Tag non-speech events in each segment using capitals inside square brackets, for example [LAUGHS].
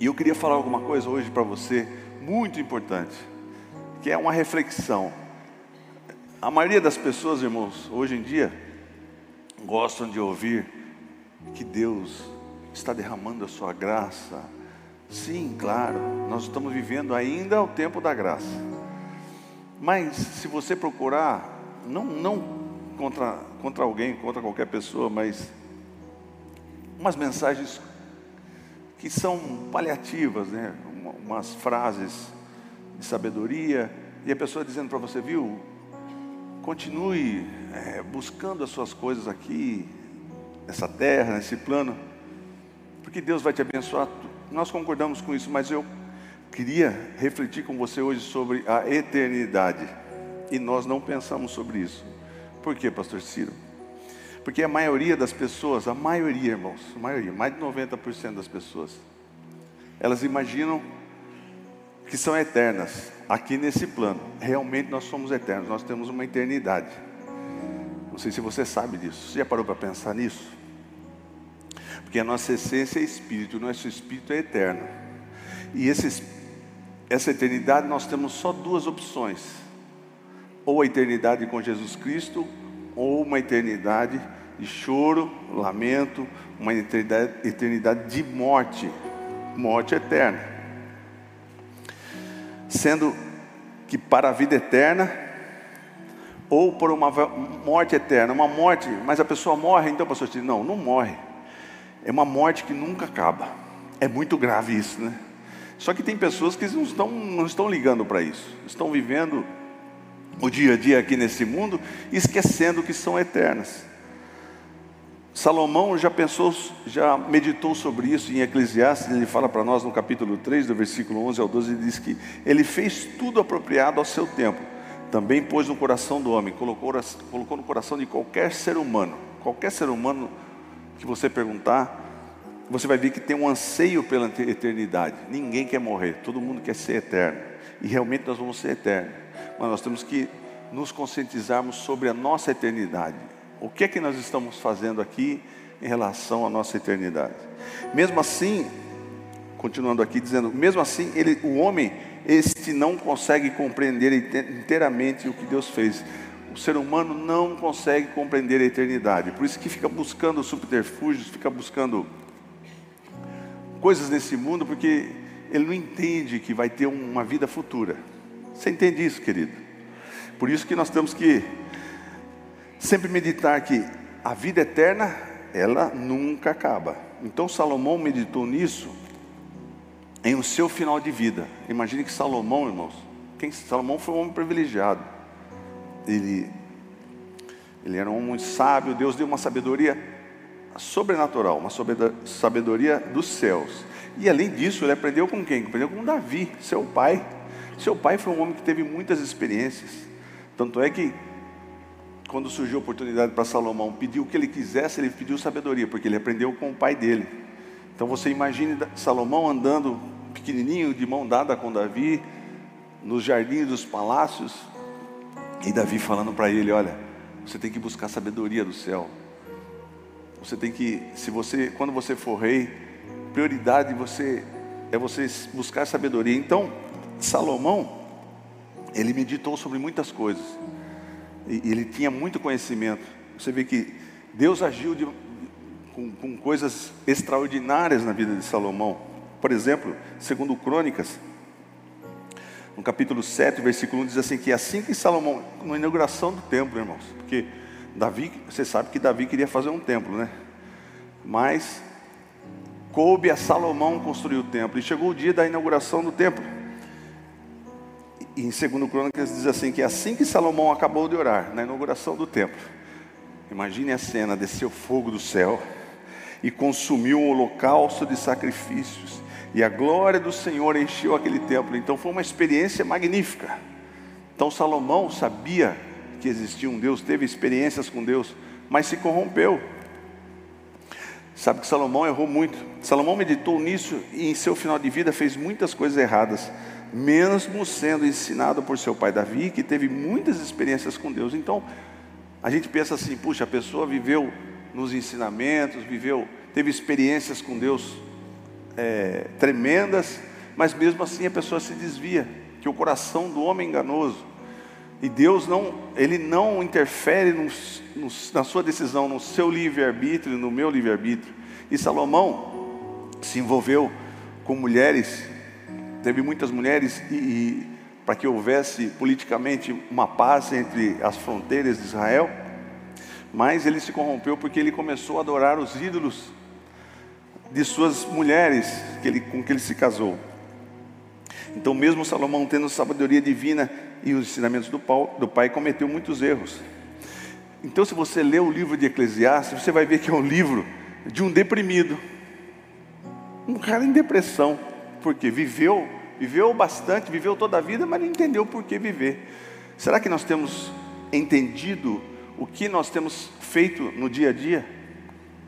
E eu queria falar alguma coisa hoje para você, muito importante, que é uma reflexão. A maioria das pessoas, irmãos, hoje em dia, gostam de ouvir que Deus está derramando a sua graça. Sim, claro, nós estamos vivendo ainda o tempo da graça. Mas se você procurar, não, não contra, contra alguém, contra qualquer pessoa, mas umas mensagens que são paliativas, né? umas frases de sabedoria, e a pessoa dizendo para você, viu, continue é, buscando as suas coisas aqui, nessa terra, nesse plano, porque Deus vai te abençoar. Nós concordamos com isso, mas eu queria refletir com você hoje sobre a eternidade, e nós não pensamos sobre isso. Por quê, Pastor Ciro? Porque a maioria das pessoas, a maioria, irmãos, a maioria, mais de 90% das pessoas, elas imaginam que são eternas aqui nesse plano. Realmente nós somos eternos, nós temos uma eternidade. Não sei se você sabe disso. Você já parou para pensar nisso? Porque a nossa essência é espírito, o nosso espírito é eterno. E esse, essa eternidade nós temos só duas opções: ou a eternidade com Jesus Cristo, ou uma eternidade de choro, lamento, uma eternidade, eternidade de morte, morte eterna. Sendo que para a vida eterna, ou por uma morte eterna, uma morte, mas a pessoa morre, então, pastor, não, não morre. É uma morte que nunca acaba. É muito grave isso, né? Só que tem pessoas que não estão, não estão ligando para isso, estão vivendo o dia a dia aqui nesse mundo, esquecendo que são eternas. Salomão já pensou, já meditou sobre isso em Eclesiastes, ele fala para nós no capítulo 3, do versículo 11 ao 12, ele diz que ele fez tudo apropriado ao seu tempo, também pôs no coração do homem, colocou, colocou no coração de qualquer ser humano, qualquer ser humano que você perguntar, você vai ver que tem um anseio pela eternidade. Ninguém quer morrer, todo mundo quer ser eterno. E realmente nós vamos ser eternos. Mas nós temos que nos conscientizarmos sobre a nossa eternidade. O que é que nós estamos fazendo aqui em relação à nossa eternidade? Mesmo assim, continuando aqui dizendo, mesmo assim, ele, o homem, este não consegue compreender inteiramente o que Deus fez. O ser humano não consegue compreender a eternidade. Por isso que fica buscando subterfúgios, fica buscando coisas nesse mundo, porque ele não entende que vai ter uma vida futura. Você entende isso, querido? Por isso que nós temos que sempre meditar que a vida eterna, ela nunca acaba. Então Salomão meditou nisso em o seu final de vida. Imagine que Salomão, irmãos, quem Salomão foi um homem privilegiado. Ele ele era um homem sábio, Deus deu uma sabedoria sobrenatural, uma sabedoria dos céus. E além disso, ele aprendeu com quem? Aprendeu com Davi, seu pai. Seu pai foi um homem que teve muitas experiências. Tanto é que quando surgiu a oportunidade para Salomão pedir o que ele quisesse, ele pediu sabedoria, porque ele aprendeu com o pai dele. Então você imagine Salomão andando pequenininho, de mão dada com Davi, nos jardins dos palácios, e Davi falando para ele: Olha, você tem que buscar sabedoria do céu. Você tem que, se você, quando você for rei, prioridade você é você buscar sabedoria. Então, Salomão, ele meditou sobre muitas coisas e ele tinha muito conhecimento. Você vê que Deus agiu de, com, com, coisas extraordinárias na vida de Salomão. Por exemplo, segundo Crônicas, no capítulo 7, versículo 1, diz assim, que assim que Salomão, na inauguração do templo, irmãos, porque Davi, você sabe que Davi queria fazer um templo, né? Mas coube a Salomão construir o templo, e chegou o dia da inauguração do templo em 2 Crônicas diz assim: que assim que Salomão acabou de orar, na inauguração do templo, imagine a cena: desceu fogo do céu e consumiu um holocausto de sacrifícios, e a glória do Senhor encheu aquele templo. Então foi uma experiência magnífica. Então Salomão sabia que existia um Deus, teve experiências com Deus, mas se corrompeu. Sabe que Salomão errou muito. Salomão meditou nisso e em seu final de vida fez muitas coisas erradas mesmo sendo ensinado por seu pai Davi, que teve muitas experiências com Deus. Então, a gente pensa assim: puxa, a pessoa viveu nos ensinamentos, viveu, teve experiências com Deus é, tremendas, mas mesmo assim a pessoa se desvia, que o coração do homem é enganoso. E Deus não, Ele não interfere na sua decisão, no seu livre-arbítrio, no meu livre-arbítrio. E Salomão se envolveu com mulheres, teve muitas mulheres, e, e para que houvesse politicamente uma paz entre as fronteiras de Israel, mas ele se corrompeu porque ele começou a adorar os ídolos de suas mulheres que ele, com que ele se casou. Então, mesmo Salomão tendo sabedoria divina e os ensinamentos do, do pai, cometeu muitos erros. Então, se você lê o livro de Eclesiastes, você vai ver que é um livro de um deprimido, um cara em depressão, porque viveu, viveu bastante, viveu toda a vida, mas não entendeu por que viver. Será que nós temos entendido o que nós temos feito no dia a dia?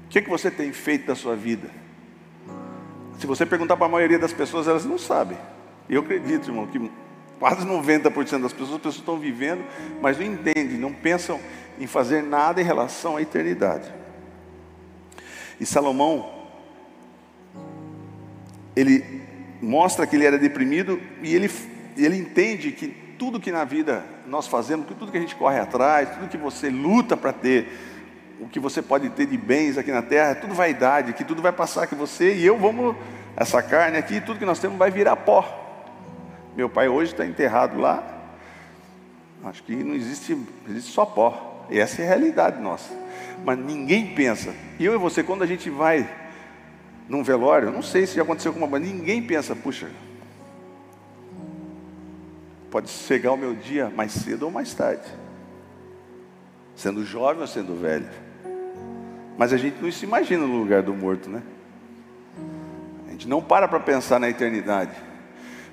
O que, é que você tem feito da sua vida? Se você perguntar para a maioria das pessoas, elas não sabem. Eu acredito, irmão, que quase 90% das pessoas, as pessoas estão vivendo, mas não entendem, não pensam em fazer nada em relação à eternidade. E Salomão, ele mostra que ele era deprimido e ele, ele entende que tudo que na vida nós fazemos, que tudo que a gente corre atrás, tudo que você luta para ter, o que você pode ter de bens aqui na terra, é tudo vaidade, que tudo vai passar, que você e eu vamos, essa carne aqui, tudo que nós temos vai virar pó. Meu pai hoje está enterrado lá. Acho que não existe, existe só pó. E essa é a realidade nossa. Mas ninguém pensa. E eu e você, quando a gente vai num velório, não sei se já aconteceu com uma ninguém pensa, puxa, pode chegar o meu dia mais cedo ou mais tarde. Sendo jovem ou sendo velho. Mas a gente não se imagina no lugar do morto, né? A gente não para para pensar na eternidade.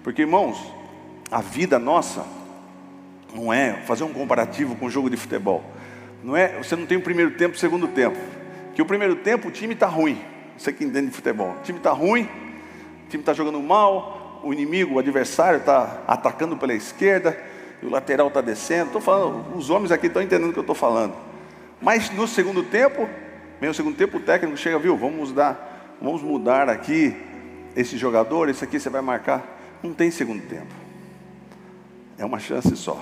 Porque, irmãos, a vida nossa não é fazer um comparativo com o jogo de futebol. Não é, você não tem o primeiro tempo o segundo tempo. Que o primeiro tempo o time está ruim. Você que entende de futebol. O time está ruim, o time está jogando mal, o inimigo, o adversário está atacando pela esquerda, o lateral está descendo. Estou falando, os homens aqui estão entendendo o que eu estou falando. Mas no segundo tempo, meio segundo tempo, o técnico chega, viu, vamos mudar, vamos mudar aqui esse jogador, esse aqui você vai marcar. Não tem segundo tempo. É uma chance só.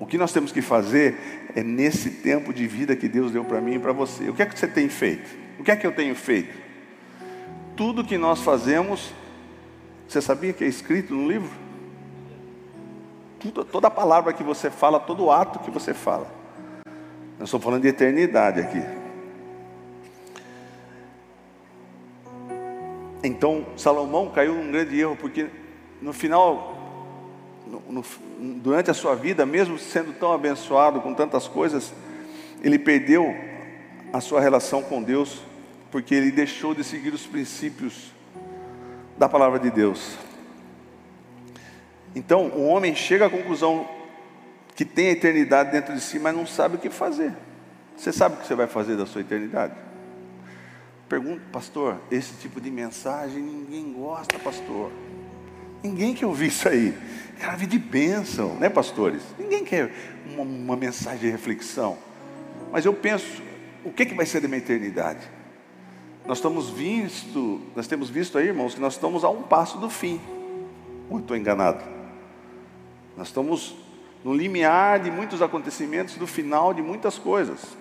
O que nós temos que fazer é nesse tempo de vida que Deus deu para mim e para você. O que é que você tem feito? O que é que eu tenho feito? Tudo que nós fazemos, você sabia que é escrito no livro? Tudo, toda palavra que você fala, todo ato que você fala. Eu estou falando de eternidade aqui. Então Salomão caiu num grande erro, porque no final, no, no, durante a sua vida, mesmo sendo tão abençoado com tantas coisas, ele perdeu a sua relação com Deus, porque ele deixou de seguir os princípios da palavra de Deus. Então, o homem chega à conclusão que tem a eternidade dentro de si, mas não sabe o que fazer. Você sabe o que você vai fazer da sua eternidade? Pergunto, pastor, esse tipo de mensagem ninguém gosta, pastor. Ninguém quer ouvir isso aí. Cara, vida de bênção, né, pastores? Ninguém quer uma, uma, mensagem de reflexão. Mas eu penso, o que, que vai ser da minha eternidade? Nós estamos visto, nós temos visto aí, irmãos, que nós estamos a um passo do fim. Ou estou enganado? Nós estamos no limiar de muitos acontecimentos, do final de muitas coisas.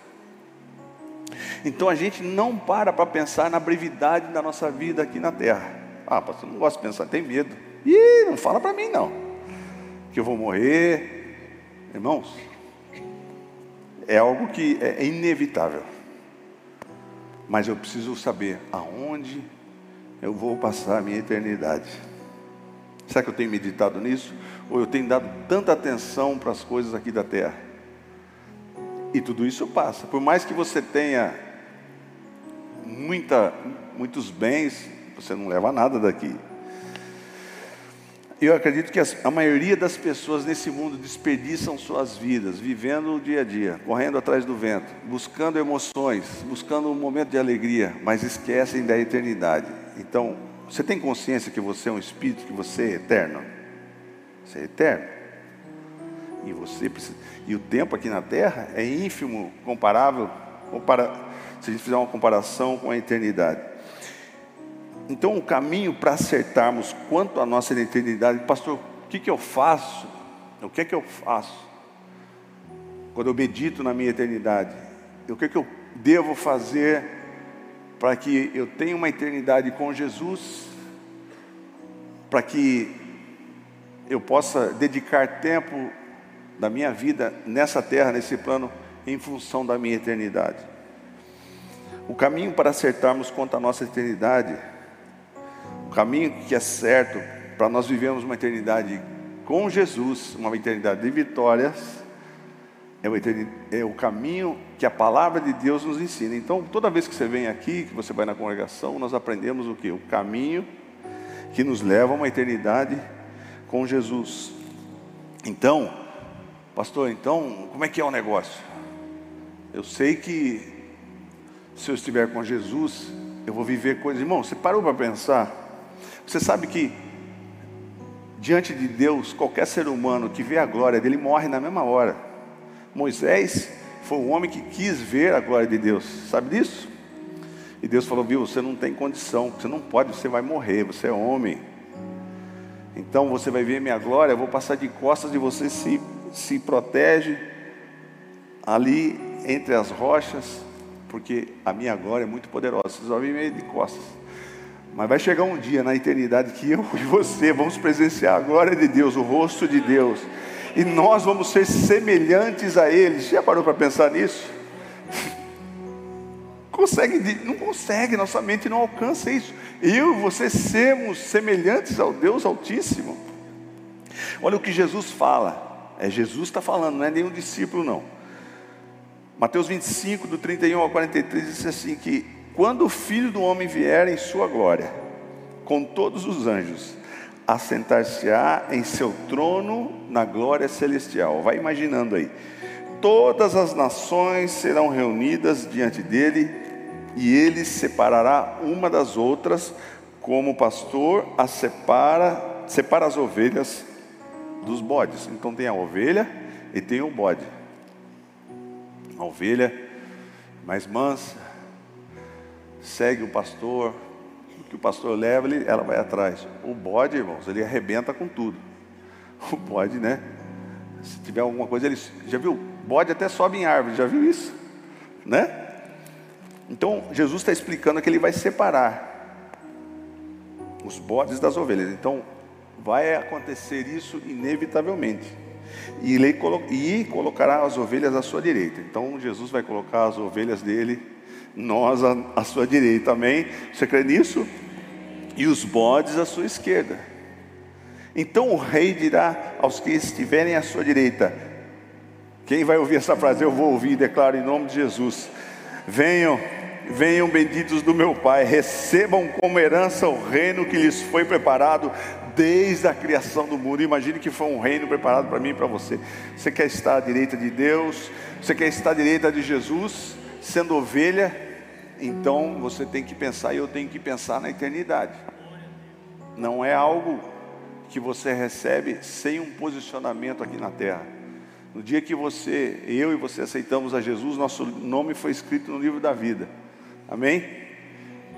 Então a gente não para para pensar na brevidade da nossa vida aqui na terra. Ah, pastor, não gosto de pensar, tem medo. Ih, não fala para mim não. Que eu vou morrer. Irmãos, é algo que é inevitável. Mas eu preciso saber aonde eu vou passar a minha eternidade. Será que eu tenho meditado nisso? Ou eu tenho dado tanta atenção para as coisas aqui da terra? E tudo isso passa. Por mais que você tenha muita, muitos bens, você não leva nada daqui. Eu acredito que a maioria das pessoas nesse mundo desperdiçam suas vidas, vivendo o dia a dia, correndo atrás do vento, buscando emoções, buscando um momento de alegria, mas esquecem da eternidade. Então, você tem consciência que você é um espírito, que você é eterno? Você é eterno. E você precisa, e o tempo aqui na terra é ínfimo, comparável, compara, se a gente fizer uma comparação com a eternidade. Então, o caminho para acertarmos quanto à nossa eternidade, pastor, o que, que eu faço? O que é que eu faço quando eu medito na minha eternidade? O que é que eu devo fazer para que eu tenha uma eternidade com Jesus? Para que eu possa dedicar tempo da minha vida nessa terra, nesse plano, em função da minha eternidade. O caminho para acertarmos quanto à nossa eternidade, caminho que é certo para nós vivermos uma eternidade com Jesus, uma eternidade de vitórias, é o, é o caminho que a palavra de Deus nos ensina. Então, toda vez que você vem aqui, que você vai na congregação, nós aprendemos o que? O caminho que nos leva a uma eternidade com Jesus. Então, pastor, então, como é que é o negócio? Eu sei que se eu estiver com Jesus, eu vou viver coisas. Irmão, você parou para pensar? Você sabe que diante de Deus, qualquer ser humano que vê a glória dele morre na mesma hora. Moisés foi o homem que quis ver a glória de Deus, sabe disso? E Deus falou: Viu, você não tem condição, você não pode, você vai morrer, você é homem. Então você vai ver minha glória, eu vou passar de costas e você se, se protege ali entre as rochas, porque a minha glória é muito poderosa. Vocês vão ver meio de costas. Mas vai chegar um dia na eternidade que eu [LAUGHS] e você vamos presenciar a glória de Deus, o rosto de Deus. E nós vamos ser semelhantes a Ele. Já parou para pensar nisso? [LAUGHS] consegue, não consegue, nossa mente não alcança isso. Eu e você sermos semelhantes ao Deus Altíssimo. Olha o que Jesus fala. É Jesus está falando, não é nenhum discípulo, não. Mateus 25, do 31 ao 43, diz assim: que quando o filho do homem vier em sua glória, com todos os anjos, assentar-se-á em seu trono na glória celestial. Vai imaginando aí. Todas as nações serão reunidas diante dele e ele separará uma das outras, como o pastor separa, separa as ovelhas dos bodes. Então tem a ovelha e tem o bode. A ovelha mais mansa, segue o pastor, o que o pastor leva, ela vai atrás. O bode, irmãos, ele arrebenta com tudo. O bode, né? Se tiver alguma coisa, ele já viu? Bode até sobe em árvore, já viu isso? Né? Então, Jesus está explicando que ele vai separar os bodes das ovelhas. Então, vai acontecer isso inevitavelmente. E ele colocará as ovelhas à sua direita. Então, Jesus vai colocar as ovelhas dele, nós à, sua direita. Amém? Você crê nisso? E os bodes à sua esquerda. Então o rei dirá aos que estiverem à sua direita: Quem vai ouvir essa frase? Eu vou ouvir, declaro em nome de Jesus. Venham Venham benditos do meu Pai, recebam como herança o reino que lhes foi preparado desde a criação do mundo. Imagine que foi um reino preparado para mim e para você. Você quer estar à direita de Deus, você quer estar à direita de Jesus, sendo ovelha, então você tem que pensar, e eu tenho que pensar na eternidade. Não é algo que você recebe sem um posicionamento aqui na terra. No dia que você, eu e você aceitamos a Jesus, nosso nome foi escrito no livro da vida. Amém?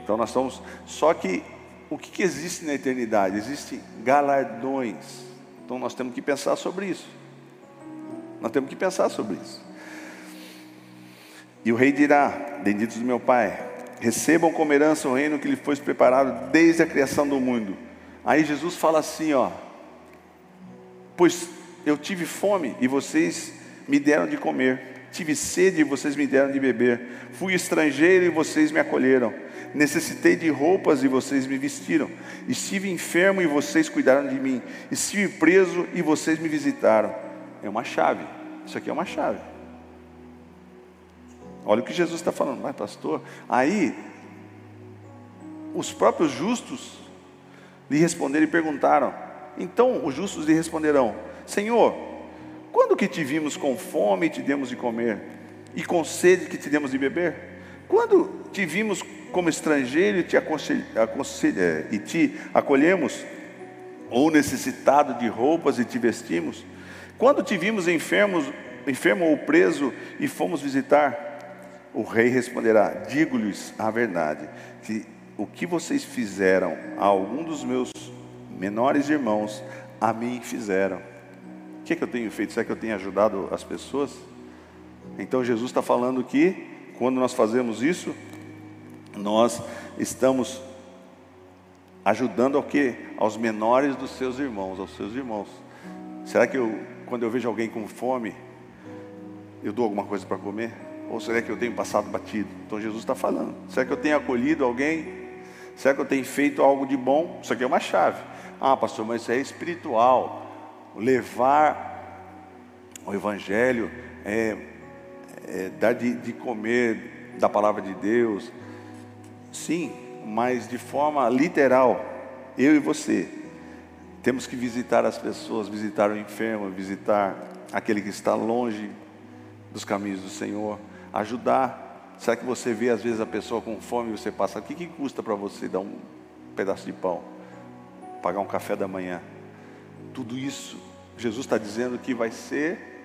Então nós estamos. Só que o que, que existe na eternidade? Existem galardões. Então nós temos que pensar sobre isso. Nós temos que pensar sobre isso. E o rei dirá: Benditos do meu Pai, recebam como herança o reino que lhe foi preparado desde a criação do mundo. Aí Jesus fala assim, ó: Pois eu tive fome e vocês me deram de comer. Tive sede e vocês me deram de beber. Fui estrangeiro e vocês me acolheram. Necessitei de roupas e vocês me vestiram. Estive enfermo e vocês cuidaram de mim. Estive preso e vocês me visitaram. É uma chave. Isso aqui é uma chave. Olha o que Jesus está falando, mas pastor. Aí, os próprios justos lhe responderam e perguntaram. Então os justos lhe responderão: Senhor, quando que te vimos com fome e te demos de comer? E com sede que te demos de beber? Quando te vimos como estrangeiro e te, é, e te acolhemos? Ou necessitado de roupas e te vestimos? Quando te vimos enfermos, enfermo ou preso e fomos visitar? O rei responderá: Digo-lhes a verdade, que o que vocês fizeram a algum dos meus menores irmãos, a mim fizeram. O que, é que eu tenho feito? Será que eu tenho ajudado as pessoas? Então Jesus está falando que quando nós fazemos isso, nós estamos ajudando ao que? Aos menores dos seus irmãos, aos seus irmãos. Será que eu, quando eu vejo alguém com fome, eu dou alguma coisa para comer? Ou será que eu tenho passado batido? Então Jesus está falando. Será que eu tenho acolhido alguém? Será que eu tenho feito algo de bom? Isso aqui é uma chave. Ah, pastor, mas isso é espiritual. Levar o Evangelho é, é dar de, de comer da palavra de Deus. Sim, mas de forma literal. Eu e você temos que visitar as pessoas, visitar o enfermo, visitar aquele que está longe dos caminhos do Senhor, ajudar. Será que você vê às vezes a pessoa com fome e você passa, o que, que custa para você dar um pedaço de pão, pagar um café da manhã? Tudo isso, Jesus está dizendo que vai ser,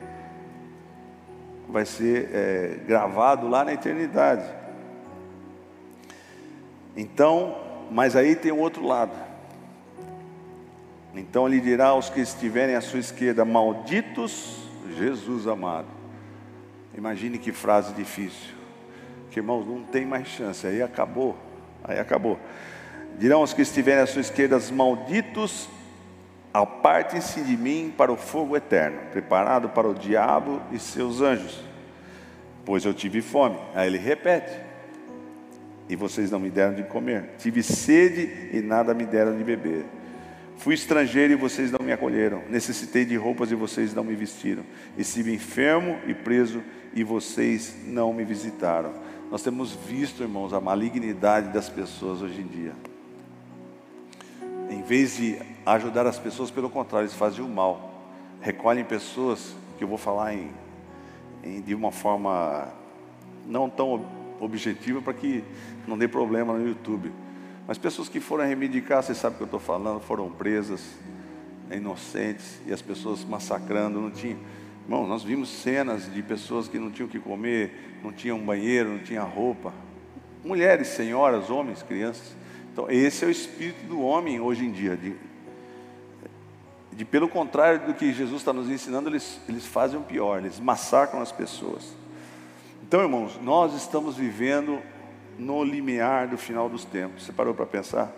vai ser é, gravado lá na eternidade. Então, mas aí tem o outro lado. Então ele dirá aos que estiverem à sua esquerda: Malditos, Jesus amado. Imagine que frase difícil. Que irmãos, não tem mais chance. Aí acabou. Aí acabou. Dirão aos que estiverem à sua esquerda: Malditos, apartem-se de mim para o fogo eterno, preparado para o diabo e seus anjos. Pois eu tive fome. Aí ele repete e vocês não me deram de comer. Tive sede e nada me deram de beber. Fui estrangeiro e vocês não me acolheram. Necessitei de roupas e vocês não me vestiram. Estive enfermo e preso e vocês não me visitaram. Nós temos visto, irmãos, a malignidade das pessoas hoje em dia. Em vez de ajudar as pessoas, pelo contrário, eles fazem o mal. Recolhem pessoas, que eu vou falar em, em de uma forma não tão objetiva para que não dê problema no YouTube. Mas pessoas que foram reivindicar, você sabe o que eu estou falando, foram presas, inocentes, e as pessoas massacrando, não tinha. Irmão, nós vimos cenas de pessoas que não tinham o que comer, não tinham banheiro, não tinham roupa. Mulheres, senhoras, homens, crianças. Então, esse é o espírito do homem hoje em dia. De, de pelo contrário do que Jesus está nos ensinando, eles, eles fazem o pior, eles massacram as pessoas. Então, irmãos, nós estamos vivendo no limiar do final dos tempos. Você parou para pensar?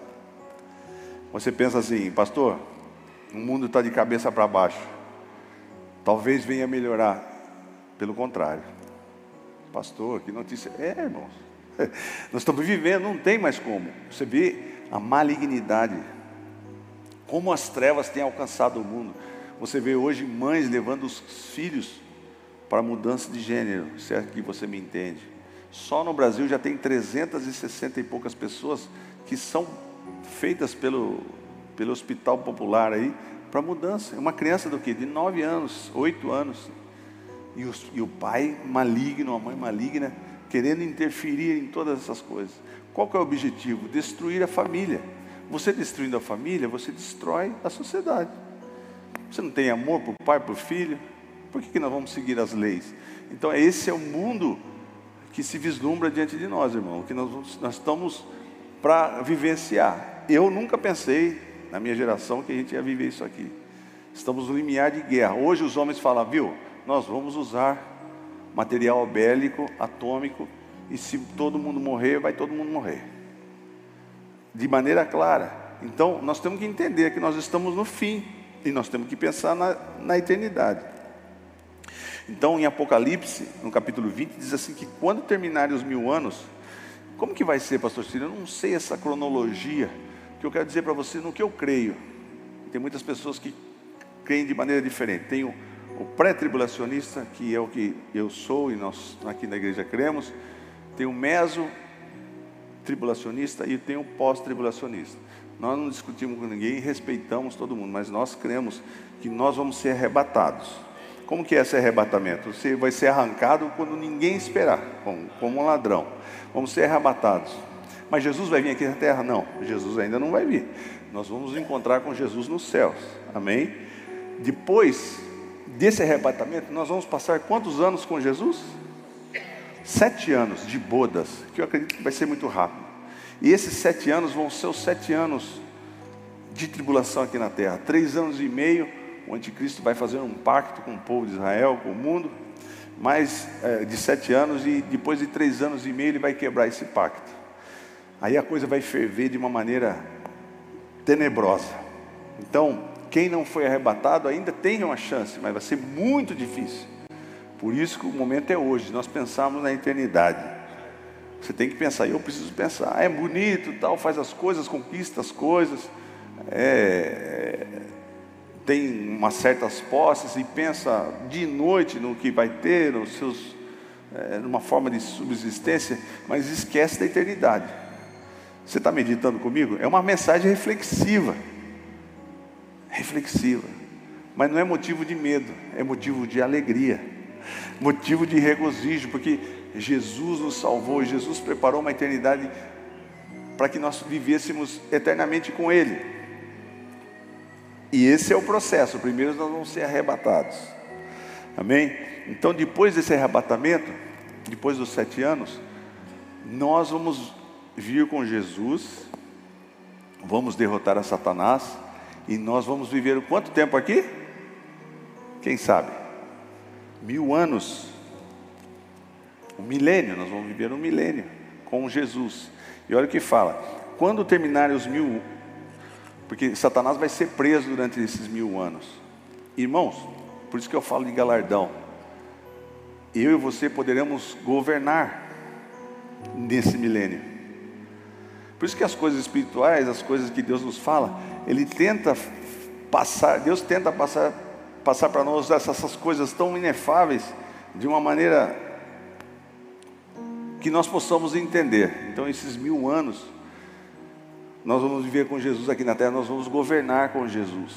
Você pensa assim, pastor, o mundo está de cabeça para baixo. Talvez venha melhorar. Pelo contrário. Pastor, que notícia. É, irmãos. [LAUGHS] Nós estamos vivendo, não tem mais como. Você vê a malignidade. Como as trevas têm alcançado o mundo. Você vê hoje mães levando os filhos para mudança de gênero, se é que você me entende. Só no Brasil já tem 360 e poucas pessoas que são feitas pelo, pelo hospital popular aí para mudança. Uma criança do que? De 9 anos, 8 anos. E, os, e o pai maligno, a mãe maligna, querendo interferir em todas essas coisas. Qual que é o objetivo? Destruir a família. Você destruindo a família, você destrói a sociedade. Você não tem amor por pai, por filho, por que, que nós vamos seguir as leis? Então, esse é o mundo que se vislumbra diante de nós, irmão, que nós, nós estamos para vivenciar. Eu nunca pensei, na minha geração, que a gente ia viver isso aqui. Estamos no limiar de guerra. Hoje os homens falam, viu, nós vamos usar material bélico, atômico, e se todo mundo morrer, vai todo mundo morrer. De maneira clara. Então, nós temos que entender que nós estamos no fim, e nós temos que pensar na, na eternidade. Então, em Apocalipse, no capítulo 20, diz assim: que quando terminarem os mil anos, como que vai ser, pastor Ciro? Eu não sei essa cronologia, que eu quero dizer para você no que eu creio. Tem muitas pessoas que creem de maneira diferente. Tem o, o pré-tribulacionista, que é o que eu sou e nós aqui na igreja cremos. Tem o meso-tribulacionista e tem o pós-tribulacionista. Nós não discutimos com ninguém, respeitamos todo mundo, mas nós cremos que nós vamos ser arrebatados. Como que é esse arrebatamento? Você vai ser arrancado quando ninguém esperar, como, como um ladrão. Vamos ser arrebatados. Mas Jesus vai vir aqui na terra? Não, Jesus ainda não vai vir. Nós vamos encontrar com Jesus nos céus. Amém? Depois desse arrebatamento, nós vamos passar quantos anos com Jesus? Sete anos de bodas, que eu acredito que vai ser muito rápido. E esses sete anos vão ser os sete anos de tribulação aqui na terra. Três anos e meio, o anticristo vai fazer um pacto com o povo de Israel, com o mundo, mais é, de sete anos, e depois de três anos e meio ele vai quebrar esse pacto. Aí a coisa vai ferver de uma maneira tenebrosa. Então, quem não foi arrebatado ainda tem uma chance, mas vai ser muito difícil. Por isso que o momento é hoje, nós pensamos na eternidade. Você tem que pensar, eu preciso pensar, é bonito, tal, faz as coisas, conquista as coisas, é, tem umas certas posses e pensa de noite no que vai ter, nos seus, é, numa forma de subsistência, mas esquece da eternidade. Você está meditando comigo? É uma mensagem reflexiva. Reflexiva. Mas não é motivo de medo, é motivo de alegria, motivo de regozijo, porque Jesus nos salvou, Jesus preparou uma eternidade para que nós vivêssemos eternamente com Ele. E esse é o processo. Primeiro nós vamos ser arrebatados. Amém? Então, depois desse arrebatamento, depois dos sete anos, nós vamos vir com Jesus, vamos derrotar a Satanás e nós vamos viver quanto tempo aqui? Quem sabe? Mil anos. Um milênio, nós vamos viver um milênio com Jesus. E olha o que fala: quando terminarem os mil, porque Satanás vai ser preso durante esses mil anos. Irmãos, por isso que eu falo de galardão. Eu e você poderemos governar nesse milênio. Por isso que as coisas espirituais, as coisas que Deus nos fala, Ele tenta passar, Deus tenta passar, passar para nós essas, essas coisas tão inefáveis de uma maneira que nós possamos entender. Então, esses mil anos, nós vamos viver com Jesus aqui na terra, nós vamos governar com Jesus.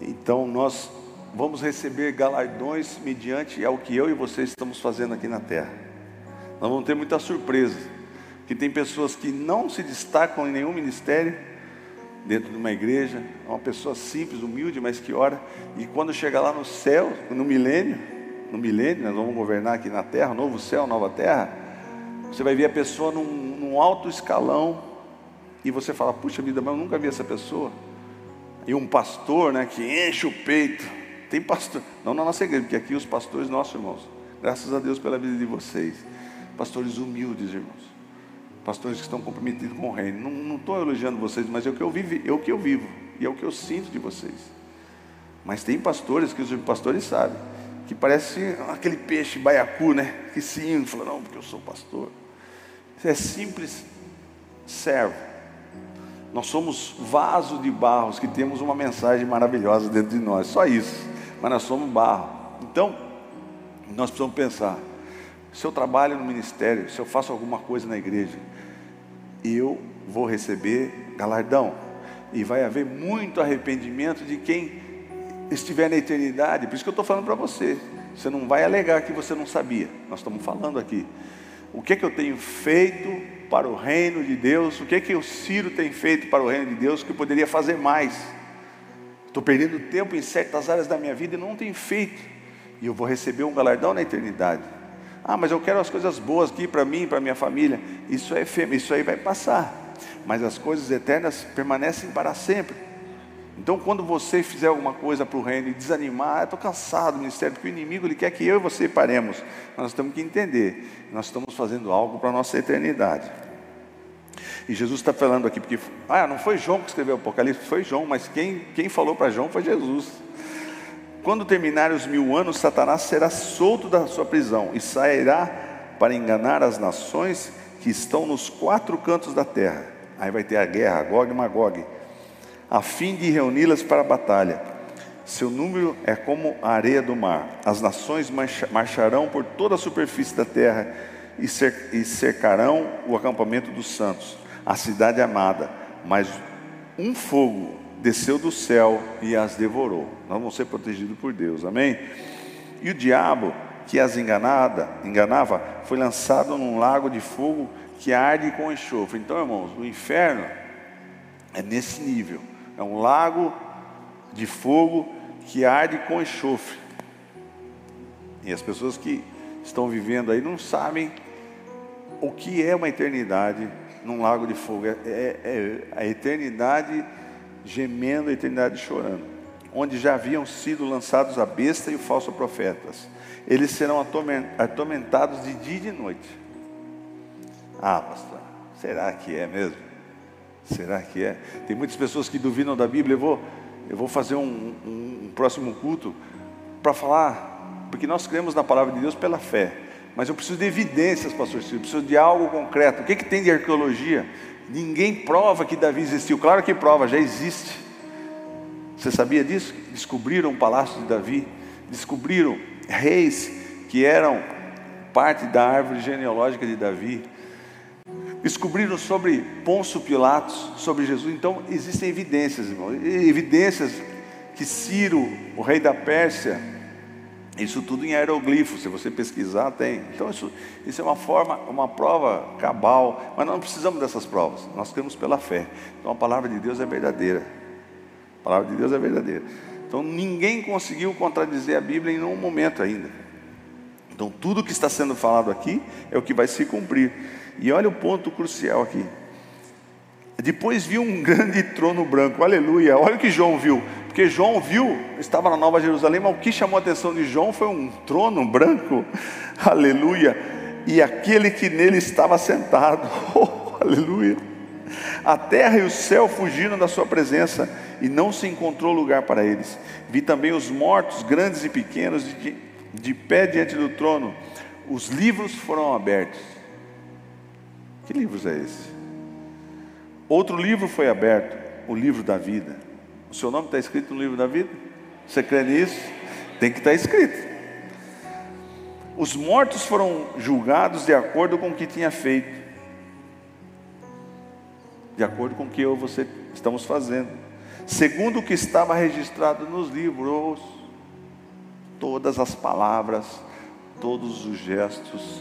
Então, nós vamos receber galardões mediante ao que eu e você estamos fazendo aqui na terra. Nós vamos ter muita surpresa que tem pessoas que não se destacam em nenhum ministério dentro de uma igreja, uma pessoa simples, humilde, mas que ora, e quando chega lá no céu, no milênio, no milênio, nós vamos governar aqui na terra, novo céu, nova terra, você vai ver a pessoa num, num alto escalão, e você fala, puxa vida, mas eu nunca vi essa pessoa. E um pastor, né, que enche o peito, tem pastor, não na nossa igreja, porque aqui os pastores, nossos irmãos, graças a Deus pela vida de vocês, pastores humildes, irmãos pastores que estão comprometidos com o reino. Não estou elogiando vocês, mas é o que eu vivo, é o que eu vivo e é o que eu sinto de vocês. Mas tem pastores que os pastores sabem que parece aquele peixe baiacu, né? Que sim, fala não, porque eu sou pastor. É simples servo. Nós somos vaso de barros que temos uma mensagem maravilhosa dentro de nós, só isso. Mas nós somos barro. Então, nós precisamos pensar se eu trabalho no ministério, se eu faço alguma coisa na igreja, eu vou receber galardão. E vai haver muito arrependimento de quem estiver na eternidade. Por isso que eu estou falando para você. Você não vai alegar que você não sabia. Nós estamos falando aqui. O que é que eu tenho feito para o reino de Deus? O que é que o Ciro tem feito para o reino de Deus que eu poderia fazer mais? Estou perdendo tempo em certas áreas da minha vida e não tenho feito. E eu vou receber um galardão na eternidade. Ah, mas eu quero as coisas boas aqui para mim, para minha família. Isso é efêmero, isso aí vai passar. Mas as coisas eternas permanecem para sempre. Então, quando você fizer alguma coisa para o reino e desanimar, ah, estou cansado do ministério, porque o inimigo ele quer que eu e você paremos. Nós temos que entender, nós estamos fazendo algo para a nossa eternidade. E Jesus está falando aqui, porque, ah, não foi João que escreveu o Apocalipse, foi João, mas quem, quem falou para João foi Jesus. Quando terminarem os mil anos, Satanás será solto da sua prisão e sairá para enganar as nações que estão nos quatro cantos da terra. Aí vai ter a guerra, Gog e Magog, a fim de reuni-las para a batalha. Seu número é como a areia do mar. As nações marcharão por toda a superfície da terra e cercarão o acampamento dos santos, a cidade amada. Mas um fogo desceu do céu e as devorou. Nós vamos ser protegidos por Deus, amém? E o diabo que as enganada, enganava foi lançado num lago de fogo que arde com enxofre. Então, irmãos, o inferno é nesse nível. É um lago de fogo que arde com enxofre. E as pessoas que estão vivendo aí não sabem o que é uma eternidade num lago de fogo. É, é, é a eternidade gemendo, a eternidade chorando. Onde já haviam sido lançados a besta e o falso profetas. Eles serão atormentados de dia e de noite. Ah, pastor, será que é mesmo? Será que é? Tem muitas pessoas que duvidam da Bíblia. Eu vou, eu vou fazer um, um, um próximo culto para falar, porque nós cremos na palavra de Deus pela fé. Mas eu preciso de evidências, pastor Silvio, preciso de algo concreto. O que, que tem de arqueologia? Ninguém prova que Davi existiu. Claro que prova, já existe. Você sabia disso? Descobriram o palácio de Davi, descobriram reis que eram parte da árvore genealógica de Davi. Descobriram sobre Pôncio Pilatos, sobre Jesus. Então existem evidências, irmão. Evidências que Ciro, o rei da Pérsia, isso tudo em aeroglifo, se você pesquisar, tem. Então, isso, isso é uma forma, uma prova cabal, mas nós não precisamos dessas provas, nós cremos pela fé. Então, a palavra de Deus é verdadeira. A palavra de Deus é verdadeira. Então, ninguém conseguiu contradizer a Bíblia em nenhum momento ainda. Então, tudo que está sendo falado aqui é o que vai se cumprir. E olha o ponto crucial aqui. Depois viu um [LAUGHS] grande trono branco, aleluia. Olha o que João viu. Porque João viu, estava na Nova Jerusalém, mas o que chamou a atenção de João foi um trono branco, [LAUGHS] aleluia, e aquele que nele estava sentado, [LAUGHS] oh, aleluia. A terra e o céu fugiram da sua presença e não se encontrou lugar para eles. Vi também os mortos, grandes e pequenos, de, de pé diante do trono. Os livros foram abertos. Que livros é esse? Outro livro foi aberto, o livro da vida. O seu nome está escrito no livro da vida? Você crê nisso? Tem que estar tá escrito. Os mortos foram julgados de acordo com o que tinha feito, de acordo com o que eu e você estamos fazendo, segundo o que estava registrado nos livros, todas as palavras, todos os gestos,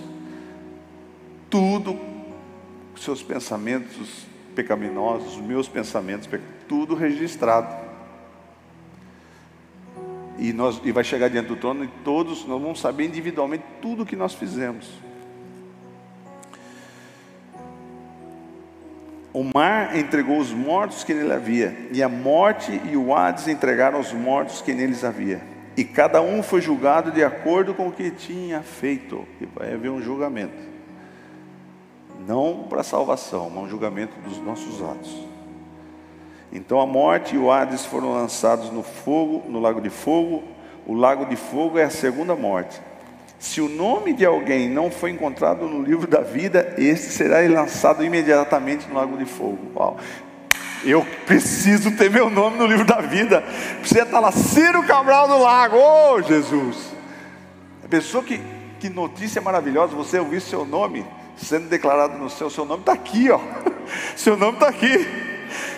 tudo, seus pensamentos pecaminosos, os meus pensamentos tudo registrado. E, nós, e vai chegar diante do trono e todos nós vamos saber individualmente tudo o que nós fizemos. O mar entregou os mortos que nele havia, e a morte e o Hades entregaram os mortos que neles havia. E cada um foi julgado de acordo com o que tinha feito. E vai haver um julgamento. Não para salvação, mas um julgamento dos nossos atos. Então a morte e o Hades foram lançados no fogo, no lago de fogo. O lago de fogo é a segunda morte. Se o nome de alguém não foi encontrado no livro da vida, este será lançado imediatamente no lago de fogo. Uau. Eu preciso ter meu nome no livro da vida. Precisa estar lá, Ciro Cabral do Lago. Oh, Jesus! A pessoa que, que notícia maravilhosa, você ouvir seu nome sendo declarado no céu, seu nome está aqui, ó. [LAUGHS] Seu nome está aqui.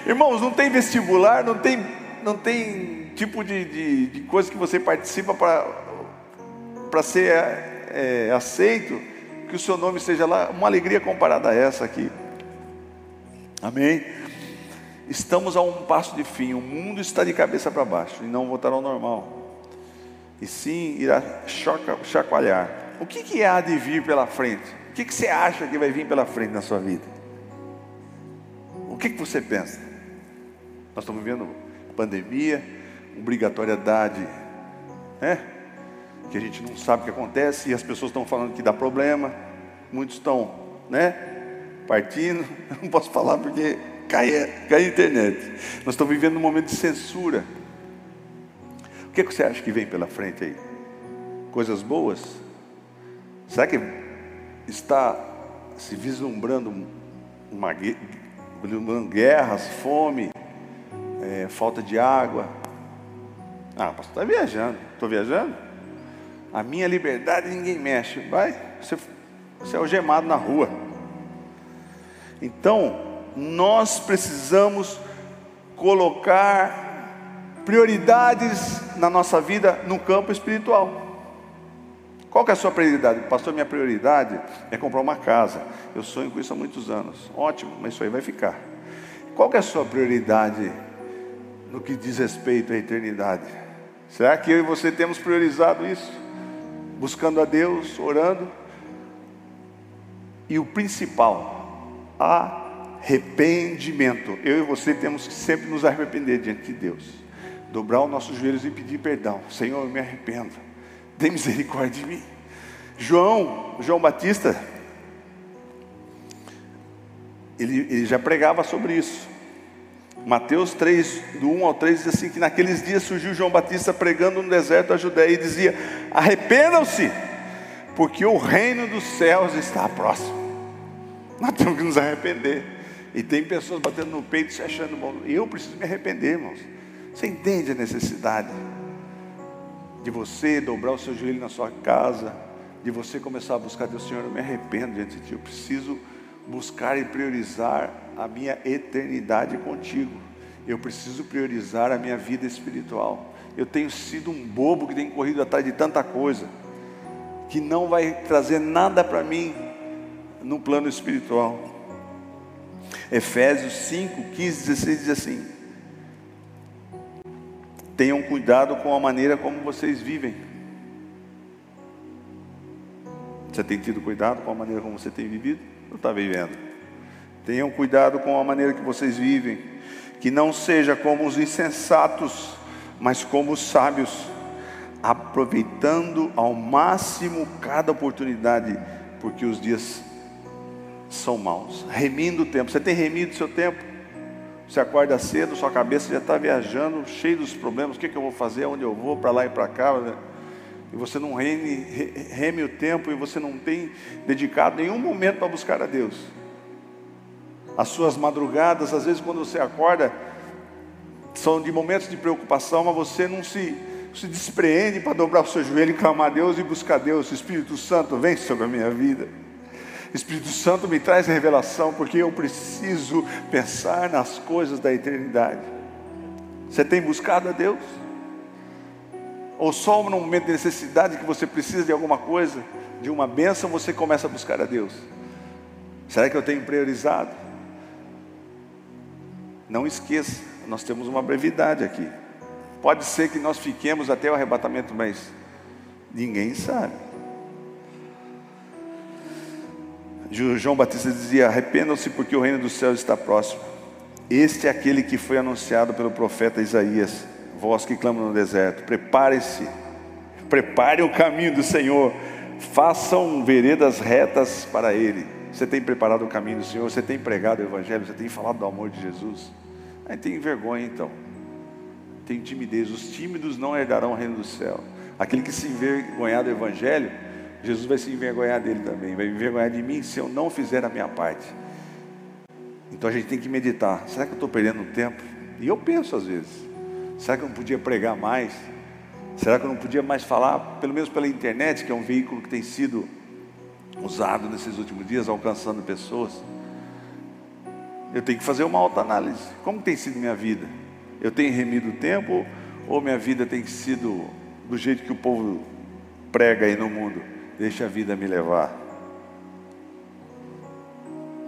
Irmãos, não tem vestibular, não tem, não tem tipo de, de, de coisa que você participa para ser é, é, aceito, que o seu nome seja lá, uma alegria comparada a essa aqui. Amém? Estamos a um passo de fim, o mundo está de cabeça para baixo e não voltará ao normal. E sim irá chacoalhar. O que, que há de vir pela frente? O que, que você acha que vai vir pela frente na sua vida? O que, que você pensa? Nós estamos vivendo pandemia, obrigatoriedade, né? Que a gente não sabe o que acontece e as pessoas estão falando que dá problema, muitos estão, né? Partindo, [LAUGHS] eu não posso falar porque cai, cai a internet. Nós estamos vivendo um momento de censura. O que, que você acha que vem pela frente aí? Coisas boas? Será que está se vislumbrando uma guerras, fome, é, falta de água. Ah, pastor, está viajando. Estou viajando? A minha liberdade ninguém mexe. Vai, você, você é algemado na rua. Então, nós precisamos colocar prioridades na nossa vida no campo espiritual. Qual que é a sua prioridade? Pastor, minha prioridade é comprar uma casa. Eu sonho com isso há muitos anos. Ótimo, mas isso aí vai ficar. Qual que é a sua prioridade no que diz respeito à eternidade. Será que eu e você temos priorizado isso? Buscando a Deus, orando? E o principal, arrependimento. Eu e você temos que sempre nos arrepender diante de Deus. Dobrar os nossos joelhos e pedir perdão. Senhor, eu me arrependo. Tem misericórdia de mim. João, João Batista, ele, ele já pregava sobre isso. Mateus 3, do 1 ao 3, diz assim: que naqueles dias surgiu João Batista pregando no deserto da Judéia e dizia: Arrependam-se, porque o reino dos céus está próximo. Nós temos que nos arrepender. E tem pessoas batendo no peito se achando bom. Eu preciso me arrepender, irmãos. Você entende a necessidade de você dobrar o seu joelho na sua casa, de você começar a buscar Deus, Senhor, eu me arrependo diante de Ti. Eu preciso buscar e priorizar a minha eternidade contigo. Eu preciso priorizar a minha vida espiritual. Eu tenho sido um bobo que tem corrido atrás de tanta coisa que não vai trazer nada para mim no plano espiritual. Efésios 5, 15, 16 diz assim: Tenham cuidado com a maneira como vocês vivem. Você tem tido cuidado com a maneira como você tem vivido? Ou está vivendo? Tenham cuidado com a maneira que vocês vivem, que não seja como os insensatos, mas como os sábios, aproveitando ao máximo cada oportunidade, porque os dias são maus. Remindo o tempo. Você tem remido o seu tempo? Você acorda cedo, sua cabeça já está viajando, cheio dos problemas. O que, que eu vou fazer? Onde eu vou? Para lá e para cá. Né? E você não reme, reme o tempo e você não tem dedicado nenhum momento para buscar a Deus. As suas madrugadas, às vezes quando você acorda, são de momentos de preocupação, mas você não se, se despreende para dobrar o seu joelho e clamar a Deus e buscar Deus. Espírito Santo, vem sobre a minha vida. Espírito Santo me traz revelação, porque eu preciso pensar nas coisas da eternidade. Você tem buscado a Deus? Ou só no momento de necessidade que você precisa de alguma coisa, de uma bênção, você começa a buscar a Deus? Será que eu tenho priorizado? Não esqueça, nós temos uma brevidade aqui. Pode ser que nós fiquemos até o arrebatamento, mas ninguém sabe. João Batista dizia: Arrependam-se, porque o reino dos céus está próximo. Este é aquele que foi anunciado pelo profeta Isaías, vós que clamam no deserto. Preparem-se, preparem o caminho do Senhor, façam veredas retas para Ele. Você tem preparado o caminho do Senhor, você tem pregado o Evangelho, você tem falado do amor de Jesus. Aí tem vergonha então, tem timidez. Os tímidos não herdarão o reino do céu. Aquele que se envergonhar do Evangelho, Jesus vai se envergonhar dele também, vai envergonhar de mim se eu não fizer a minha parte. Então a gente tem que meditar: será que eu estou perdendo tempo? E eu penso às vezes: será que eu não podia pregar mais? Será que eu não podia mais falar, pelo menos pela internet, que é um veículo que tem sido usado nesses últimos dias, alcançando pessoas? Eu tenho que fazer uma autoanálise. Como tem sido minha vida? Eu tenho remido o tempo ou minha vida tem sido do jeito que o povo prega aí no mundo? Deixa a vida me levar.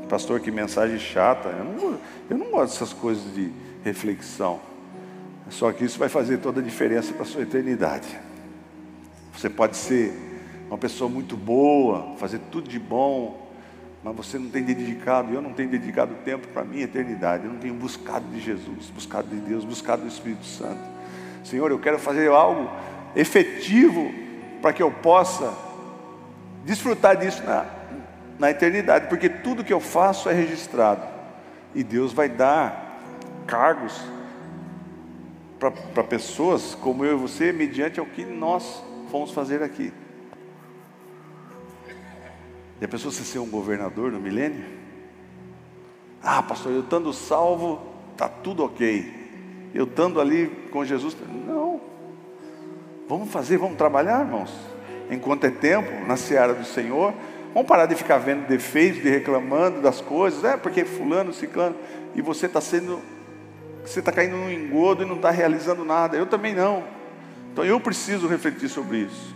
Pastor, que mensagem chata. Eu não, eu não gosto dessas coisas de reflexão. Só que isso vai fazer toda a diferença para a sua eternidade. Você pode ser uma pessoa muito boa, fazer tudo de bom, mas você não tem dedicado, eu não tenho dedicado tempo para a minha eternidade. Eu não tenho buscado de Jesus, buscado de Deus, buscado do Espírito Santo. Senhor, eu quero fazer algo efetivo para que eu possa desfrutar disso na, na eternidade, porque tudo que eu faço é registrado. E Deus vai dar cargos para pessoas como eu e você, mediante o que nós fomos fazer aqui. E a pessoa se ser um governador no milênio? Ah, pastor, eu estando salvo, está tudo ok. Eu estando ali com Jesus, não. Vamos fazer, vamos trabalhar, irmãos enquanto é tempo, na seara do Senhor. Vamos parar de ficar vendo defeitos, de reclamando das coisas, é porque fulano, ciclano, e você está sendo, você está caindo num engodo e não está realizando nada. Eu também não. Então eu preciso refletir sobre isso.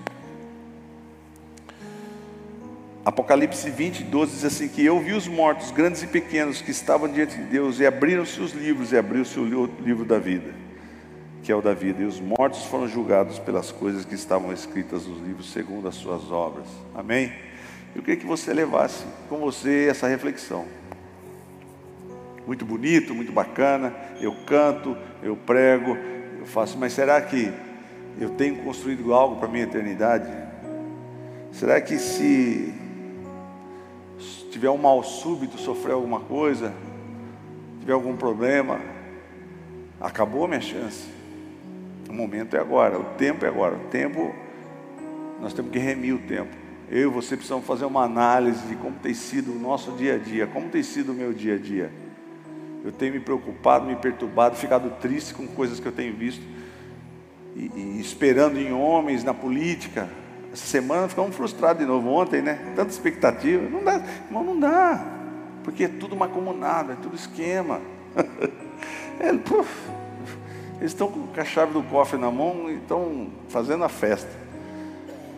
Apocalipse 20, 12 diz assim: que eu vi os mortos, grandes e pequenos, que estavam diante de Deus, e abriram-se os livros, e abriu-se o livro da vida que é o da vida, e os mortos foram julgados pelas coisas que estavam escritas nos livros segundo as suas obras. Amém? Eu queria que você levasse com você essa reflexão. muito bonito, muito bacana. Eu canto, eu prego, eu faço, mas será que eu tenho construído algo para a minha eternidade? Será que se tiver um mal súbito, sofrer alguma coisa, tiver algum problema, acabou a minha chance? O momento é agora, o tempo é agora. O tempo, nós temos que remir o tempo. Eu e você precisamos fazer uma análise de como tem sido o nosso dia a dia, como tem sido o meu dia a dia. Eu tenho me preocupado, me perturbado, ficado triste com coisas que eu tenho visto, e, e esperando em homens, na política. Essa semana ficamos frustrados de novo, ontem, né? Tanta expectativa. Não dá, irmão, não dá, porque é tudo macomunado, é tudo esquema. [LAUGHS] é, puf, eles estão com a chave do cofre na mão e estão fazendo a festa.